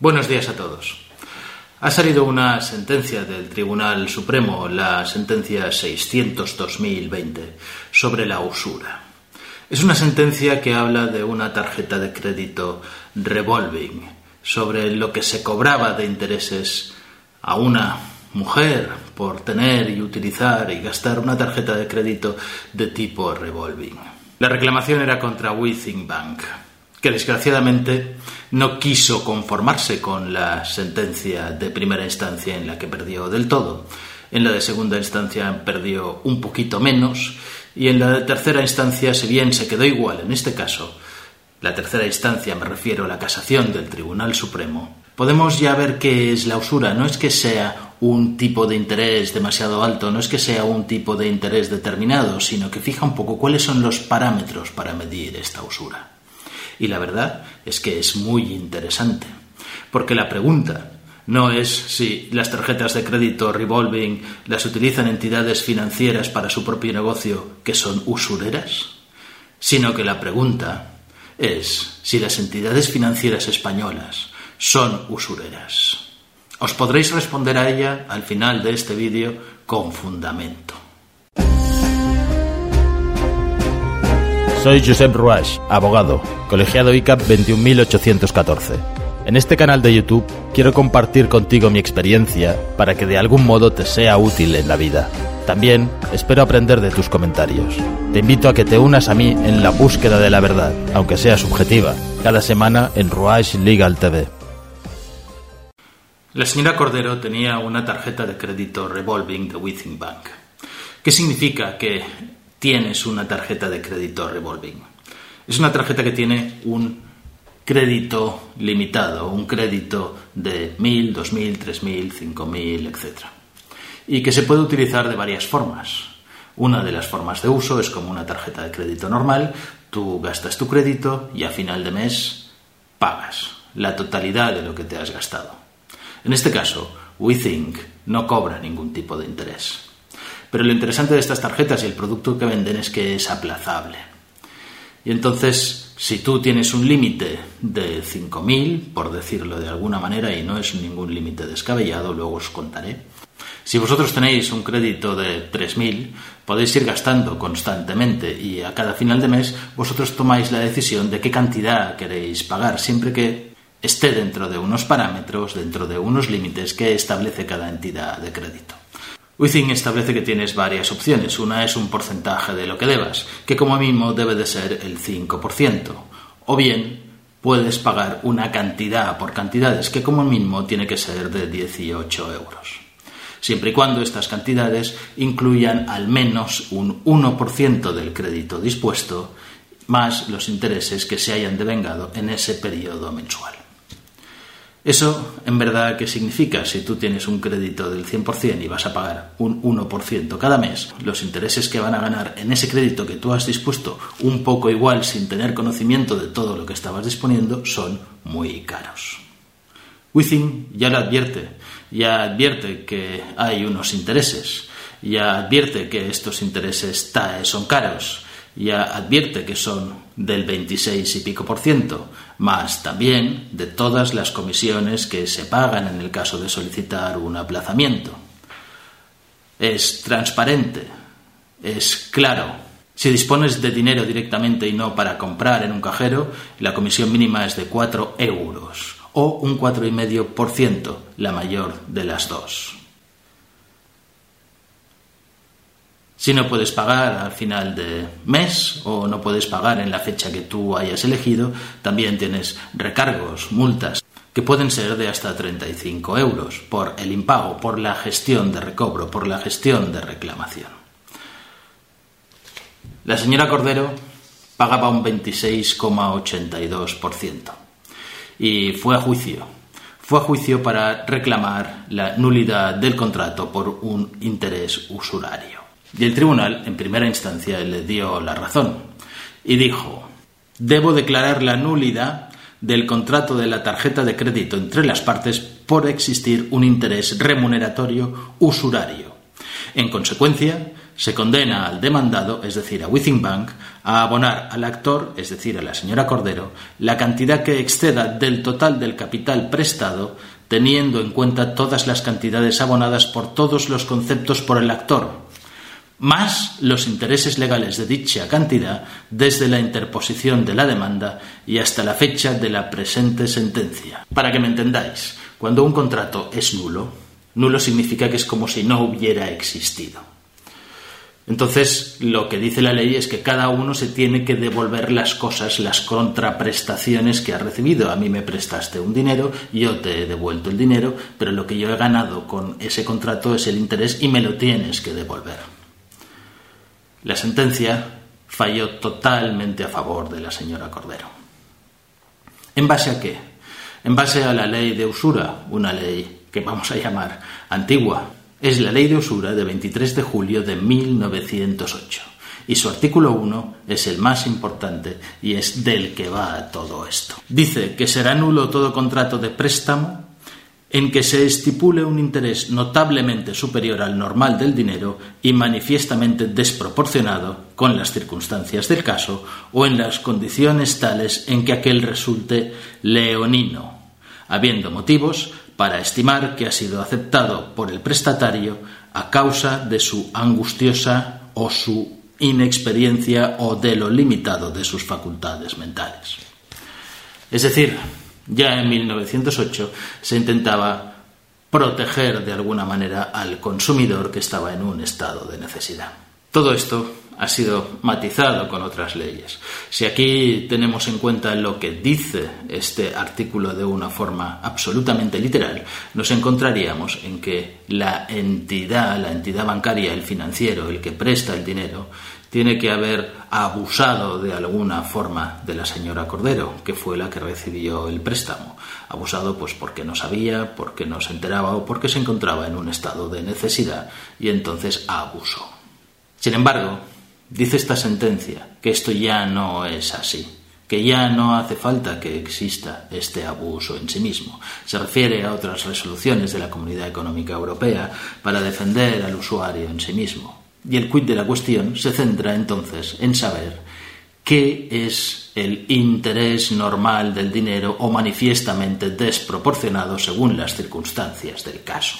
Buenos días a todos. Ha salido una sentencia del Tribunal Supremo, la sentencia 600-2020, sobre la usura. Es una sentencia que habla de una tarjeta de crédito revolving, sobre lo que se cobraba de intereses a una mujer por tener y utilizar y gastar una tarjeta de crédito de tipo revolving. La reclamación era contra Withing Bank, que desgraciadamente no quiso conformarse con la sentencia de primera instancia en la que perdió del todo. En la de segunda instancia perdió un poquito menos y en la de tercera instancia, si bien se quedó igual en este caso, la tercera instancia me refiero a la casación del Tribunal Supremo, podemos ya ver qué es la usura. No es que sea un tipo de interés demasiado alto, no es que sea un tipo de interés determinado, sino que fija un poco cuáles son los parámetros para medir esta usura. Y la verdad es que es muy interesante, porque la pregunta no es si las tarjetas de crédito revolving las utilizan entidades financieras para su propio negocio que son usureras, sino que la pregunta es si las entidades financieras españolas son usureras. Os podréis responder a ella al final de este vídeo con fundamento. Soy Josep Ruach, abogado, colegiado ICAP 21814. En este canal de YouTube quiero compartir contigo mi experiencia para que de algún modo te sea útil en la vida. También espero aprender de tus comentarios. Te invito a que te unas a mí en la búsqueda de la verdad, aunque sea subjetiva, cada semana en Ruach Legal TV. La señora Cordero tenía una tarjeta de crédito revolving de Withing Bank. ¿Qué significa que tienes una tarjeta de crédito revolving? Es una tarjeta que tiene un crédito limitado, un crédito de 1.000, 2.000, 3.000, 5.000, etc. Y que se puede utilizar de varias formas. Una de las formas de uso es como una tarjeta de crédito normal, tú gastas tu crédito y a final de mes pagas la totalidad de lo que te has gastado. En este caso, WeThink no cobra ningún tipo de interés. Pero lo interesante de estas tarjetas y el producto que venden es que es aplazable. Y entonces, si tú tienes un límite de 5.000, por decirlo de alguna manera, y no es ningún límite descabellado, luego os contaré, si vosotros tenéis un crédito de 3.000, podéis ir gastando constantemente y a cada final de mes vosotros tomáis la decisión de qué cantidad queréis pagar, siempre que esté dentro de unos parámetros, dentro de unos límites que establece cada entidad de crédito. Within establece que tienes varias opciones. Una es un porcentaje de lo que debas, que como mínimo debe de ser el 5%. O bien puedes pagar una cantidad por cantidades, que como mínimo tiene que ser de 18 euros. Siempre y cuando estas cantidades incluyan al menos un 1% del crédito dispuesto, más los intereses que se hayan devengado en ese periodo mensual. Eso, en verdad, ¿qué significa? Si tú tienes un crédito del 100% y vas a pagar un 1% cada mes, los intereses que van a ganar en ese crédito que tú has dispuesto un poco igual sin tener conocimiento de todo lo que estabas disponiendo son muy caros. Within ya lo advierte, ya advierte que hay unos intereses, ya advierte que estos intereses son caros, ya advierte que son del 26 y pico por ciento, más también de todas las comisiones que se pagan en el caso de solicitar un aplazamiento. Es transparente, es claro. Si dispones de dinero directamente y no para comprar en un cajero, la comisión mínima es de 4 euros o un 4,5%, la mayor de las dos. Si no puedes pagar al final de mes o no puedes pagar en la fecha que tú hayas elegido, también tienes recargos, multas, que pueden ser de hasta 35 euros por el impago, por la gestión de recobro, por la gestión de reclamación. La señora Cordero pagaba un 26,82% y fue a juicio. Fue a juicio para reclamar la nulidad del contrato por un interés usurario. Y el tribunal, en primera instancia, le dio la razón y dijo, debo declarar la nulidad del contrato de la tarjeta de crédito entre las partes por existir un interés remuneratorio usurario. En consecuencia, se condena al demandado, es decir, a Withing Bank, a abonar al actor, es decir, a la señora Cordero, la cantidad que exceda del total del capital prestado, teniendo en cuenta todas las cantidades abonadas por todos los conceptos por el actor, más los intereses legales de dicha cantidad desde la interposición de la demanda y hasta la fecha de la presente sentencia. Para que me entendáis, cuando un contrato es nulo, nulo significa que es como si no hubiera existido. Entonces, lo que dice la ley es que cada uno se tiene que devolver las cosas, las contraprestaciones que ha recibido. A mí me prestaste un dinero, yo te he devuelto el dinero, pero lo que yo he ganado con ese contrato es el interés y me lo tienes que devolver. La sentencia falló totalmente a favor de la señora Cordero. ¿En base a qué? En base a la ley de usura, una ley que vamos a llamar antigua. Es la ley de usura de 23 de julio de 1908 y su artículo 1 es el más importante y es del que va todo esto. Dice que será nulo todo contrato de préstamo en que se estipule un interés notablemente superior al normal del dinero y manifiestamente desproporcionado con las circunstancias del caso o en las condiciones tales en que aquel resulte leonino, habiendo motivos para estimar que ha sido aceptado por el prestatario a causa de su angustiosa o su inexperiencia o de lo limitado de sus facultades mentales. Es decir, ya en 1908 se intentaba proteger de alguna manera al consumidor que estaba en un estado de necesidad. Todo esto ha sido matizado con otras leyes. Si aquí tenemos en cuenta lo que dice este artículo de una forma absolutamente literal, nos encontraríamos en que la entidad, la entidad bancaria, el financiero, el que presta el dinero, tiene que haber abusado de alguna forma de la señora Cordero, que fue la que recibió el préstamo. Abusado pues porque no sabía, porque no se enteraba o porque se encontraba en un estado de necesidad y entonces abusó. Sin embargo, dice esta sentencia que esto ya no es así que ya no hace falta que exista este abuso en sí mismo. Se refiere a otras resoluciones de la Comunidad Económica Europea para defender al usuario en sí mismo. Y el quid de la cuestión se centra entonces en saber qué es el interés normal del dinero o manifiestamente desproporcionado según las circunstancias del caso.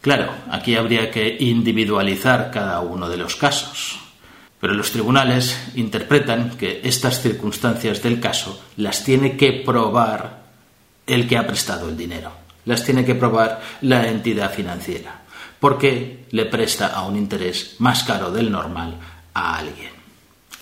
Claro, aquí habría que individualizar cada uno de los casos, pero los tribunales interpretan que estas circunstancias del caso las tiene que probar el que ha prestado el dinero, las tiene que probar la entidad financiera porque le presta a un interés más caro del normal a alguien.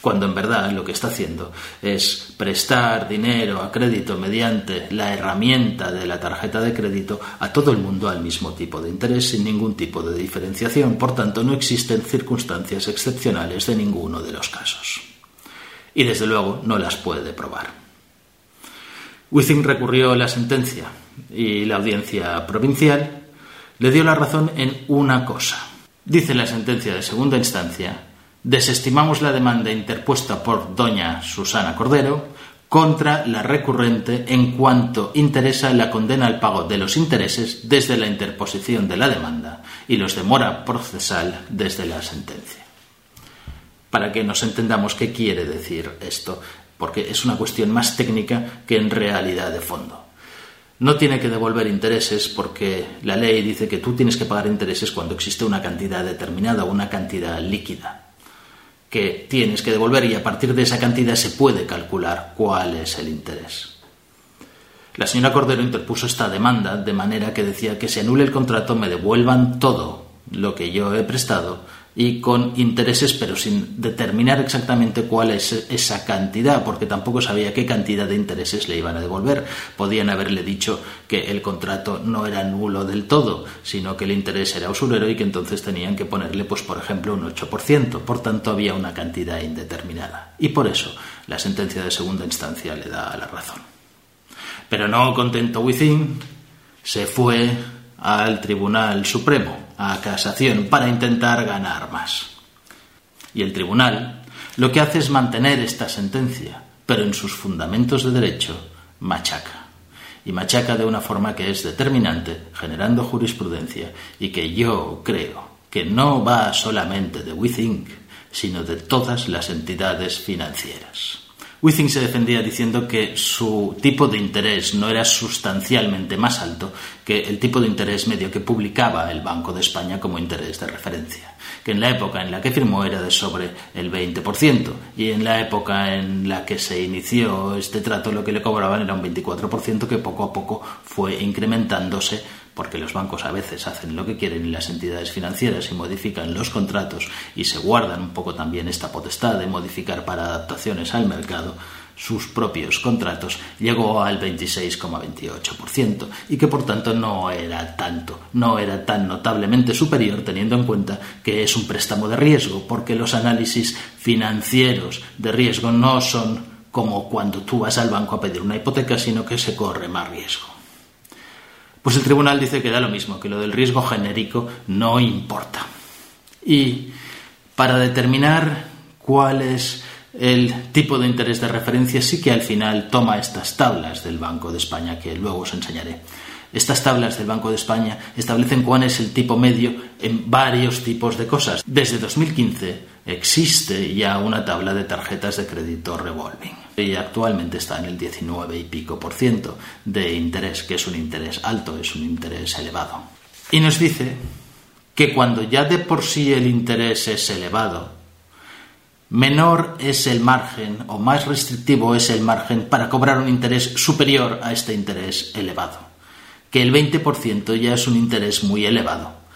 Cuando en verdad lo que está haciendo es prestar dinero a crédito mediante la herramienta de la tarjeta de crédito a todo el mundo al mismo tipo de interés sin ningún tipo de diferenciación. Por tanto, no existen circunstancias excepcionales de ninguno de los casos. Y desde luego no las puede probar. Withing recurrió la sentencia y la audiencia provincial le dio la razón en una cosa. Dice la sentencia de segunda instancia, desestimamos la demanda interpuesta por doña Susana Cordero contra la recurrente en cuanto interesa la condena al pago de los intereses desde la interposición de la demanda y los demora procesal desde la sentencia. Para que nos entendamos qué quiere decir esto, porque es una cuestión más técnica que en realidad de fondo no tiene que devolver intereses porque la ley dice que tú tienes que pagar intereses cuando existe una cantidad determinada, una cantidad líquida que tienes que devolver y a partir de esa cantidad se puede calcular cuál es el interés. La señora Cordero interpuso esta demanda de manera que decía que se anule el contrato, me devuelvan todo lo que yo he prestado y con intereses, pero sin determinar exactamente cuál es esa cantidad, porque tampoco sabía qué cantidad de intereses le iban a devolver. Podían haberle dicho que el contrato no era nulo del todo, sino que el interés era usurero y que entonces tenían que ponerle, pues por ejemplo, un 8%. Por tanto, había una cantidad indeterminada. Y por eso la sentencia de segunda instancia le da la razón. Pero no contento Within, se fue al Tribunal Supremo a casación para intentar ganar más. Y el tribunal lo que hace es mantener esta sentencia, pero en sus fundamentos de derecho machaca. Y machaca de una forma que es determinante, generando jurisprudencia, y que yo creo que no va solamente de WeThink, sino de todas las entidades financieras. Withing se defendía diciendo que su tipo de interés no era sustancialmente más alto que el tipo de interés medio que publicaba el Banco de España como interés de referencia, que en la época en la que firmó era de sobre el 20% y en la época en la que se inició este trato lo que le cobraban era un 24% que poco a poco fue incrementándose porque los bancos a veces hacen lo que quieren y las entidades financieras y modifican los contratos y se guardan un poco también esta potestad de modificar para adaptaciones al mercado sus propios contratos, llegó al 26,28% y que por tanto no era tanto, no era tan notablemente superior teniendo en cuenta que es un préstamo de riesgo, porque los análisis financieros de riesgo no son como cuando tú vas al banco a pedir una hipoteca, sino que se corre más riesgo. Pues el tribunal dice que da lo mismo, que lo del riesgo genérico no importa. Y para determinar cuál es el tipo de interés de referencia, sí que al final toma estas tablas del Banco de España, que luego os enseñaré. Estas tablas del Banco de España establecen cuál es el tipo medio en varios tipos de cosas. Desde 2015 existe ya una tabla de tarjetas de crédito revolving y actualmente está en el 19 y pico por ciento de interés, que es un interés alto, es un interés elevado. Y nos dice que cuando ya de por sí el interés es elevado, menor es el margen o más restrictivo es el margen para cobrar un interés superior a este interés elevado que el 20% ya es un interés muy elevado.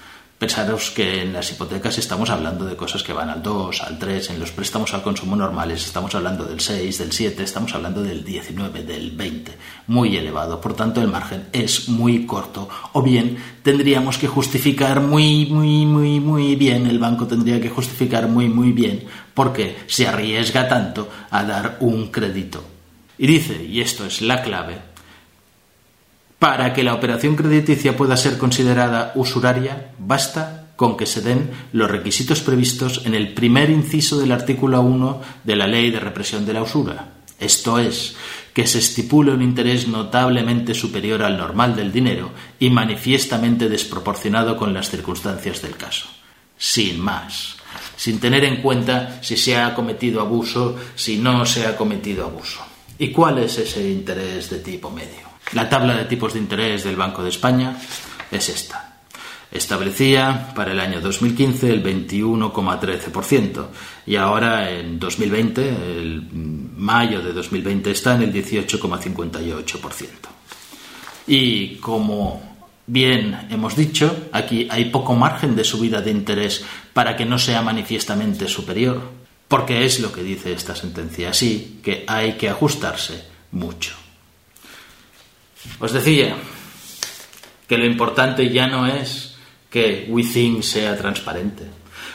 Pensaros que en las hipotecas estamos hablando de cosas que van al 2, al 3, en los préstamos al consumo normales estamos hablando del 6, del 7, estamos hablando del 19, del 20, muy elevado. Por tanto, el margen es muy corto. O bien tendríamos que justificar muy, muy, muy, muy bien, el banco tendría que justificar muy, muy bien porque se arriesga tanto a dar un crédito. Y dice, y esto es la clave, para que la operación crediticia pueda ser considerada usuraria, basta con que se den los requisitos previstos en el primer inciso del artículo 1 de la Ley de Represión de la Usura. Esto es, que se estipule un interés notablemente superior al normal del dinero y manifiestamente desproporcionado con las circunstancias del caso. Sin más, sin tener en cuenta si se ha cometido abuso, si no se ha cometido abuso. ¿Y cuál es ese interés de tipo medio? La tabla de tipos de interés del Banco de España es esta. Establecía para el año 2015 el 21,13% y ahora en 2020, el mayo de 2020, está en el 18,58%. Y como bien hemos dicho, aquí hay poco margen de subida de interés para que no sea manifiestamente superior, porque es lo que dice esta sentencia, así que hay que ajustarse mucho. Os decía que lo importante ya no es que WeThink sea transparente.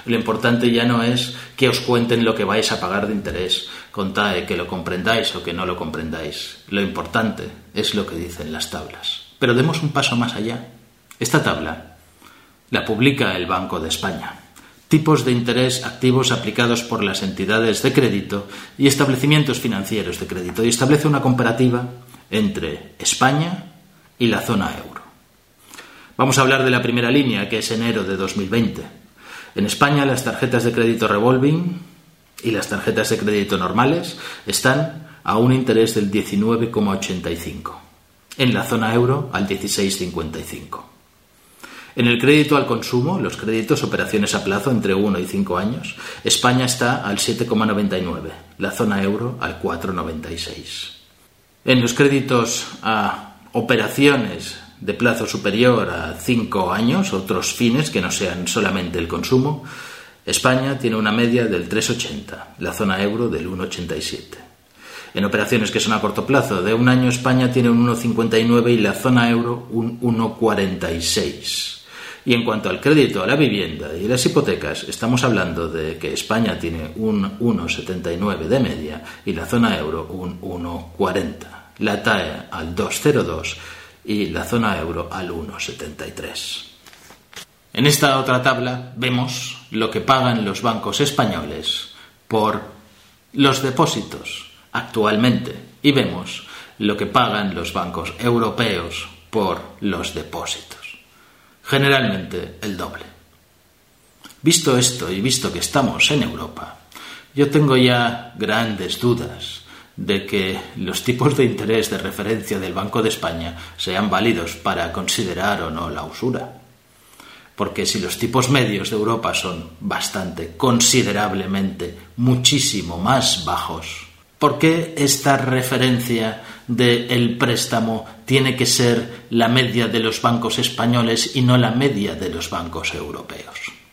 Lo importante ya no es que os cuenten lo que vais a pagar de interés, contae que lo comprendáis o que no lo comprendáis. Lo importante es lo que dicen las tablas. Pero demos un paso más allá. Esta tabla la publica el Banco de España. Tipos de interés activos aplicados por las entidades de crédito y establecimientos financieros de crédito y establece una comparativa entre España y la zona euro. Vamos a hablar de la primera línea, que es enero de 2020. En España las tarjetas de crédito revolving y las tarjetas de crédito normales están a un interés del 19,85. En la zona euro al 16,55. En el crédito al consumo, los créditos operaciones a plazo entre 1 y 5 años, España está al 7,99, la zona euro al 4,96. En los créditos a operaciones de plazo superior a cinco años, otros fines que no sean solamente el consumo, España tiene una media del 3,80, la zona euro del 1,87. En operaciones que son a corto plazo, de un año España tiene un 1,59 y la zona euro un 1,46. Y en cuanto al crédito a la vivienda y las hipotecas, estamos hablando de que España tiene un 1,79 de media y la zona euro un 1,40. La TAE al 2,02 y la zona euro al 1,73. En esta otra tabla vemos lo que pagan los bancos españoles por los depósitos actualmente y vemos lo que pagan los bancos europeos por los depósitos generalmente el doble. Visto esto y visto que estamos en Europa, yo tengo ya grandes dudas de que los tipos de interés de referencia del Banco de España sean válidos para considerar o no la usura. Porque si los tipos medios de Europa son bastante, considerablemente, muchísimo más bajos, ¿por qué esta referencia del préstamo tiene que ser la media de los bancos españoles y no la media de los bancos europeos.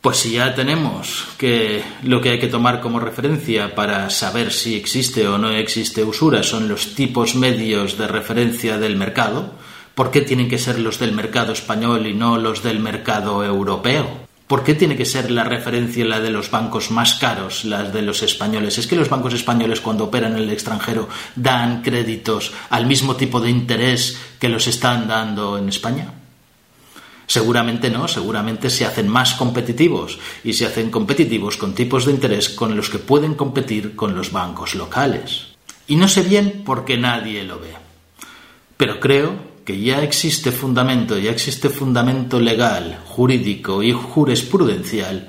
Pues si ya tenemos que lo que hay que tomar como referencia para saber si existe o no existe usura son los tipos medios de referencia del mercado, ¿por qué tienen que ser los del mercado español y no los del mercado europeo? ¿Por qué tiene que ser la referencia la de los bancos más caros, las de los españoles? ¿Es que los bancos españoles cuando operan en el extranjero dan créditos al mismo tipo de interés que los están dando en España? Seguramente no, seguramente se hacen más competitivos y se hacen competitivos con tipos de interés con los que pueden competir con los bancos locales. Y no sé bien por qué nadie lo ve. Pero creo que ya existe fundamento, ya existe fundamento legal, jurídico y jurisprudencial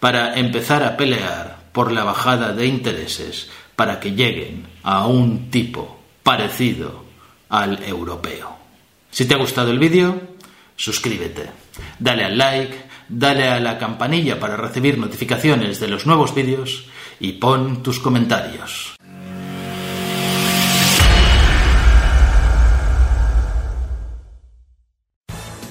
para empezar a pelear por la bajada de intereses para que lleguen a un tipo parecido al europeo. Si te ha gustado el vídeo, suscríbete, dale al like, dale a la campanilla para recibir notificaciones de los nuevos vídeos y pon tus comentarios.